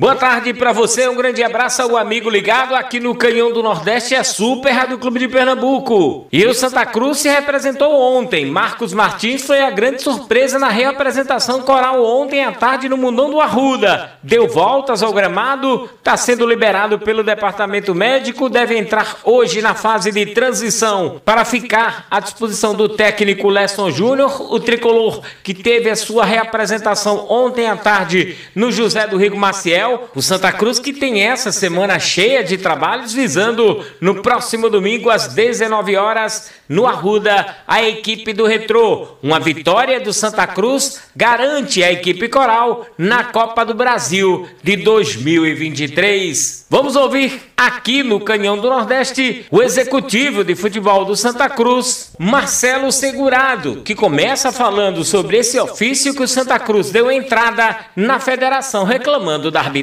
Boa tarde para você, um grande abraço ao amigo ligado aqui no Canhão do Nordeste, é Super Rádio Clube de Pernambuco. E o Santa Cruz se representou ontem. Marcos Martins foi a grande surpresa na reapresentação coral ontem à tarde no Mundão do Arruda. Deu voltas ao gramado, está sendo liberado pelo departamento médico, deve entrar hoje na fase de transição para ficar à disposição do técnico Lesson Júnior, o tricolor que teve a sua reapresentação ontem à tarde no José do Rigo Maciel o Santa Cruz que tem essa semana cheia de trabalhos visando no próximo domingo às 19 horas no Arruda a equipe do Retrô. Uma vitória do Santa Cruz garante a equipe coral na Copa do Brasil de 2023. Vamos ouvir aqui no Canhão do Nordeste o executivo de futebol do Santa Cruz, Marcelo Segurado, que começa falando sobre esse ofício que o Santa Cruz deu entrada na federação reclamando da arbitragem.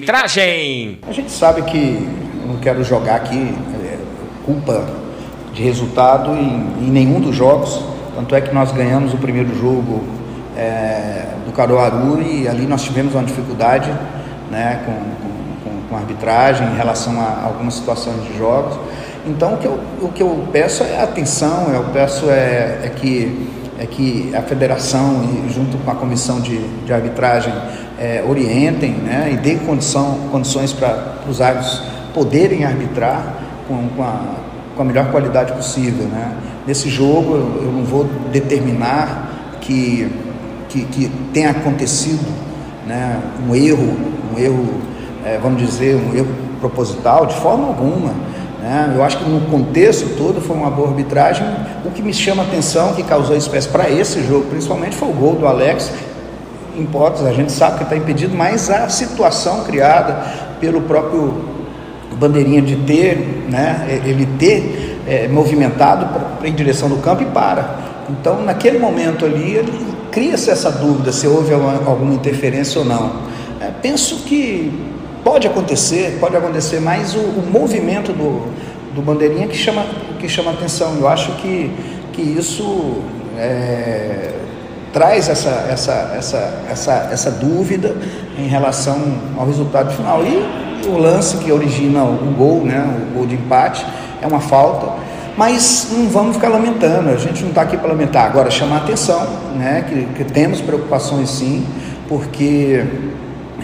A gente sabe que não quero jogar aqui é, culpa de resultado em, em, nenhum dos jogos. Tanto é que nós ganhamos o primeiro jogo é, do Caruaru e ali nós tivemos uma dificuldade né, com, com, com arbitragem em relação a algumas situações de jogos. Então o que eu, o que eu peço é atenção, eu peço é, é que é que a federação, junto com a comissão de, de arbitragem, é, orientem né, e deem condição, condições para os árbitros poderem arbitrar com, com, a, com a melhor qualidade possível. Né. Nesse jogo, eu, eu não vou determinar que, que, que tenha acontecido né, um erro, um erro, é, vamos dizer, um erro proposital, de forma alguma. Né? Eu acho que no contexto todo foi uma boa arbitragem. O que me chama a atenção, que causou espécie para esse jogo, principalmente, foi o gol do Alex. Em hipótese, a gente sabe que está impedido, mas a situação criada pelo próprio Bandeirinha de ter, né, ele ter é, movimentado em direção do campo e para. Então, naquele momento ali, cria-se essa dúvida se houve alguma, alguma interferência ou não. É, penso que Pode acontecer, pode acontecer, mas o, o movimento do, do bandeirinha que chama, que chama atenção. Eu acho que, que isso é, traz essa, essa, essa, essa, essa dúvida em relação ao resultado final. E o lance que origina o gol, né, o gol de empate, é uma falta. Mas não vamos ficar lamentando, a gente não está aqui para lamentar. Agora, chamar atenção, né, que, que temos preocupações sim, porque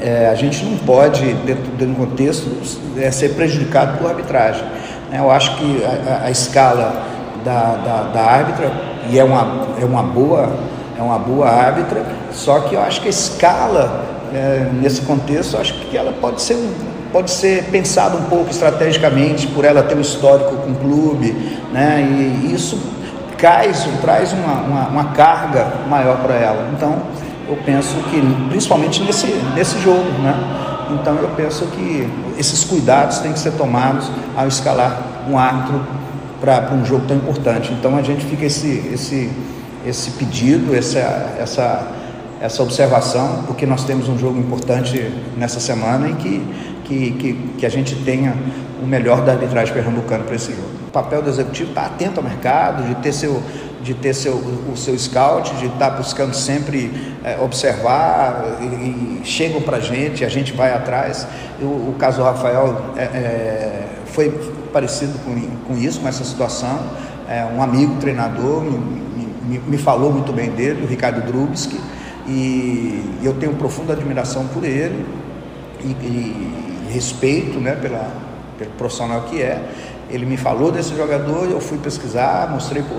é, a gente não pode, dentro, dentro do contexto, é, ser prejudicado por arbitragem. Né? Eu acho que a, a escala da, da, da, árbitra, e é uma, é, uma boa, é uma boa árbitra, só que eu acho que a escala, é, nesse contexto, acho que ela pode ser, pode ser pensada um pouco estrategicamente, por ela ter um histórico com o clube, né? e isso traz, traz uma, uma, uma carga maior para ela. Então, eu penso que, principalmente nesse, nesse jogo, né? Então eu penso que esses cuidados têm que ser tomados ao escalar um árbitro para um jogo tão importante. Então a gente fica esse, esse, esse pedido, essa, essa, essa observação, porque nós temos um jogo importante nessa semana em que, que, que, que a gente tenha o melhor da arbitragem pernambucana para esse jogo. O papel do executivo está atento ao mercado, de ter seu, de ter seu, o seu scout, de estar tá buscando sempre é, observar e, e chegam para a gente, a gente vai atrás. O, o caso do Rafael é, é, foi parecido com, com isso, com essa situação. É, um amigo treinador me, me, me, falou muito bem dele, o Ricardo Drubski, e eu tenho profunda admiração por ele e, e respeito né, pela, pelo profissional que é. Ele me falou desse jogador, eu fui pesquisar, mostrei pro,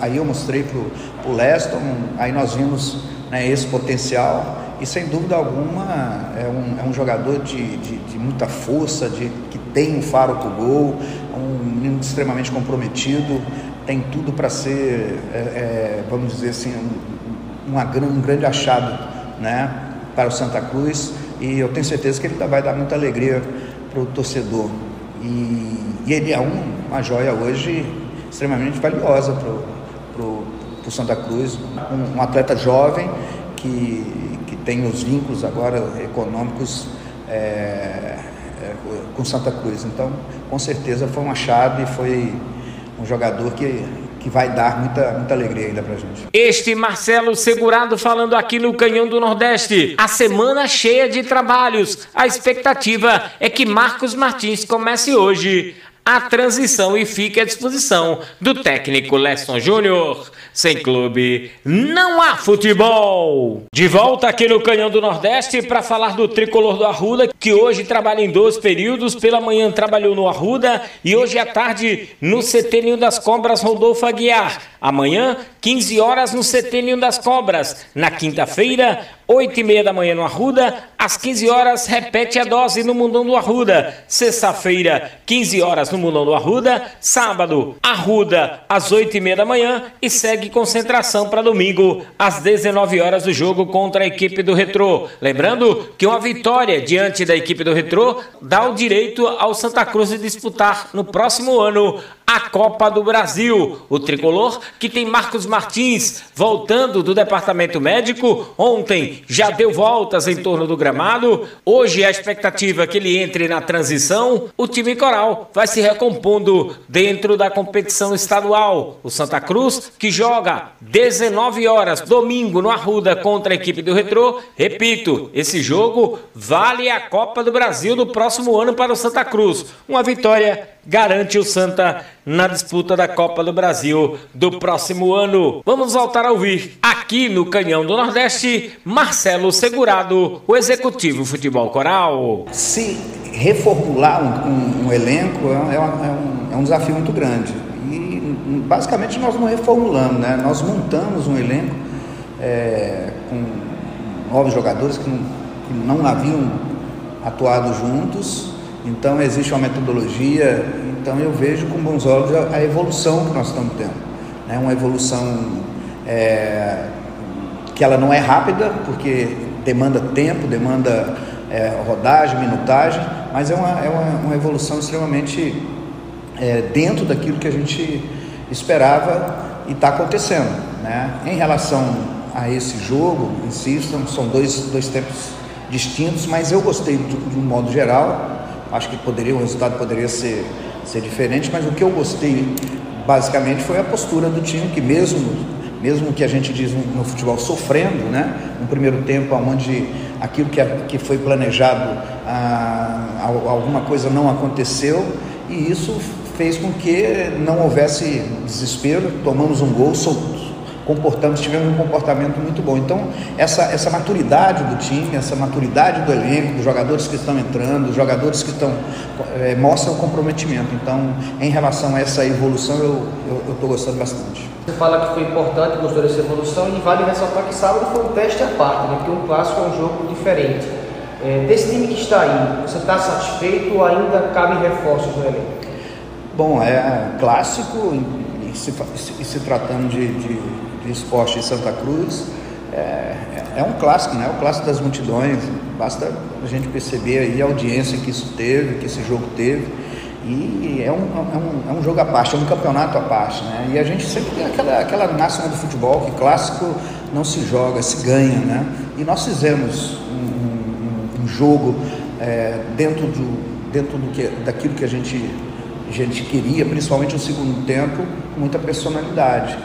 aí eu mostrei para o Leston, aí nós vimos né, esse potencial e sem dúvida alguma é um, é um jogador de, de, de, muita força, de, que tem um faro para o gol, um menino extremamente comprometido, tem tudo para ser, é, é, vamos dizer assim, um, uma, um grande achado né, para o Santa Cruz e eu tenho certeza que ele vai dar muita alegria para o torcedor. E, e, ele é um, uma joia hoje extremamente valiosa para o Santa Cruz, um, um, atleta jovem que, que tem os vínculos agora econômicos é, é, com Santa Cruz. Então, com certeza foi um achado e foi, um jogador que, que vai dar muita, muita alegria ainda pra gente. Este Marcelo Segurado falando aqui no Canhão do Nordeste. A semana cheia de trabalhos. A expectativa é que Marcos Martins comece hoje a transição e fique à disposição do técnico Leston Júnior. Sem clube, não há futebol. De volta aqui no Canhão do Nordeste para falar do tricolor do Arruda, que hoje trabalha em dois períodos. Pela manhã trabalhou no Arruda e hoje à tarde no CT das Cobras Rodolfo Aguiar. Amanhã, 15 horas no CT das Cobras. Na quinta-feira, 8 e meia da manhã no Arruda, às 15 horas repete a dose no Mundão do Arruda. Sexta-feira, 15 horas no Mundão do Arruda. Sábado, Arruda, às 8 e meia da manhã e segue concentração para domingo, às 19 horas do jogo contra a equipe do Retrô. Lembrando que uma vitória diante da equipe do Retrô dá o direito ao Santa Cruz de disputar no próximo ano a Copa do Brasil. O tricolor, que tem Marcos Martins voltando do departamento médico, ontem já deu voltas em torno do gramado. Hoje a expectativa é que ele entre na transição. O time coral vai se recompondo dentro da competição estadual. O Santa Cruz, que joga 19 horas domingo no Arruda contra a equipe do Retrô. Repito, esse jogo vale a Copa do Brasil do próximo ano para o Santa Cruz. Uma vitória garante o Santa na disputa da Copa do Brasil do próximo ano. Vamos voltar a ouvir aqui no Canhão do Nordeste Marcelo Segurado, o executivo futebol coral. Se reformular um, um, um elenco é, é, um, é um desafio muito grande. E basicamente nós não reformulamos, né? nós montamos um elenco é, com novos jogadores que não, que não haviam atuado juntos então existe uma metodologia, então eu vejo com bons olhos a, evolução que nós estamos tendo. Né? Uma evolução é, que ela não é rápida, porque demanda tempo, demanda é, rodagem, minutagem, mas é uma, é uma, uma evolução extremamente é, dentro daquilo que a gente esperava e está acontecendo. Né? Em relação a esse jogo, insistam, são dois, dois tempos distintos, mas eu gostei de, de um modo geral Acho que poderia, o resultado poderia ser, ser diferente, mas o que eu gostei basicamente foi a postura do time, que mesmo mesmo que a gente diz no, no futebol sofrendo, né? Um primeiro tempo onde aquilo que, que foi planejado, ah, alguma coisa não aconteceu e isso fez com que não houvesse desespero, tomamos um gol, comportamos, tivemos um comportamento muito bom. Então, essa, essa maturidade do time, essa maturidade do elenco, dos jogadores que estão entrando, dos jogadores que estão, é, mostra o comprometimento. Então, em relação a essa evolução, eu estou gostando bastante. Você fala que foi importante, gostou dessa evolução, e vale ressaltar que sábado foi um teste à parte, né? porque um clássico é um jogo diferente. É, desse time que está aí, você está satisfeito ou ainda cabe reforços no elenco? Bom, é clássico, e se, se, se tratando de, de de esporte em Santa Cruz. É, é, um clássico, né? É o clássico das multidões. Basta a gente perceber aí a audiência que isso teve, que esse jogo teve. E é um, é um, é um jogo à parte, é um campeonato à parte, né? E a gente sempre tem aquela, aquela máxima do futebol que clássico não se joga, se ganha, né? E nós fizemos um, um, um jogo é, dentro, do, dentro do que, daquilo que a gente, a gente queria, principalmente no segundo tempo, com muita personalidade.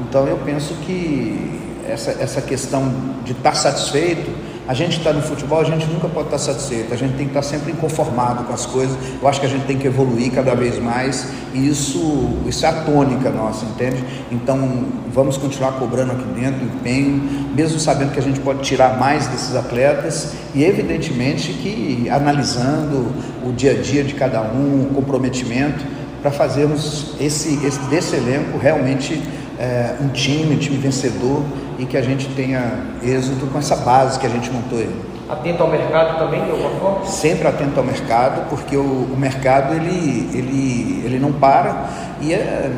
Então eu penso que essa, essa questão de estar satisfeito, a gente está no futebol, a gente nunca pode estar satisfeito, a gente tem que estar sempre inconformado com as coisas. Eu acho que a gente tem que evoluir cada vez mais e isso, isso é a tônica nossa, entende? Então vamos continuar cobrando aqui dentro empenho, mesmo sabendo que a gente pode tirar mais desses atletas e evidentemente que analisando o dia a dia de cada um, o comprometimento para fazermos esse, esse desse elenco realmente é, um time, um time vencedor e que a gente tenha êxito com essa base que a gente montou aí. Atento ao mercado também, de alguma forma? Sempre atento ao mercado, porque o, o mercado ele, ele, ele não para e é,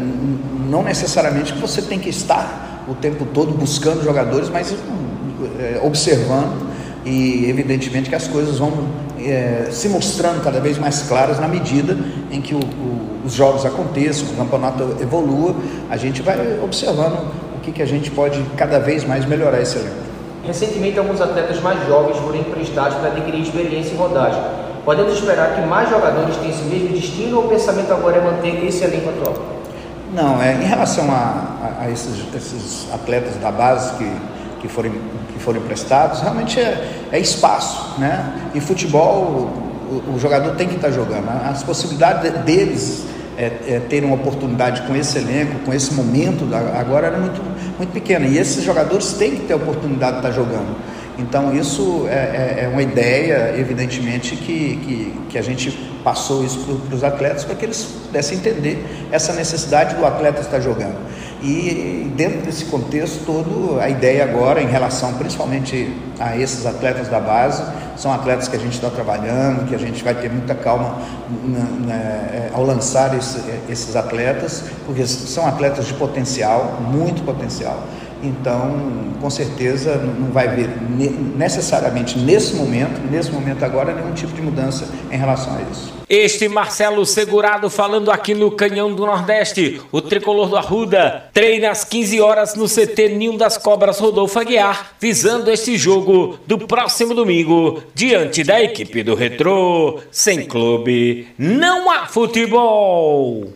não necessariamente que você tem que estar o tempo todo buscando jogadores, mas é, observando e evidentemente que as coisas vão é, se mostrando cada vez mais claras na medida em que o, o, os jogos aconteçam, o campeonato evolua, a gente vai observando o que, que a gente pode cada vez mais melhorar esse elenco. Recentemente, alguns atletas mais jovens foram emprestados para adquirir experiência em rodagem. Podemos esperar que mais jogadores tenham esse mesmo destino ou o pensamento agora é manter esse elenco atual? Não, é, em relação a, a, a esses, esses, atletas da base que, que, foram, que foram emprestados, realmente é, é espaço. Né? Em futebol, o, o, jogador tem que estar jogando. As possibilidades deles é, é, terem uma oportunidade com esse elenco, com esse momento agora era muito, muito pequena. E esses jogadores têm que ter a oportunidade de estar jogando. Então, isso é, é, é uma ideia, evidentemente, que, que, que, a gente passou isso para os atletas para que eles pudessem entender essa necessidade do atleta estar jogando. E dentro desse contexto todo, a ideia agora, em relação principalmente a esses atletas da base, são atletas que a gente está trabalhando, que a gente vai ter muita calma na, na, é, ao lançar esse, esses atletas, porque são atletas de potencial, muito potencial. Então, com certeza, não vai haver necessariamente nesse momento, nesse momento agora, nenhum tipo de mudança em relação a isso. Este Marcelo Segurado falando aqui no Canhão do Nordeste. O tricolor do Arruda treina às 15 horas no CT Ninho das Cobras Rodolfo Aguiar, visando este jogo do próximo domingo, diante da equipe do Retrô. Sem clube, não há futebol.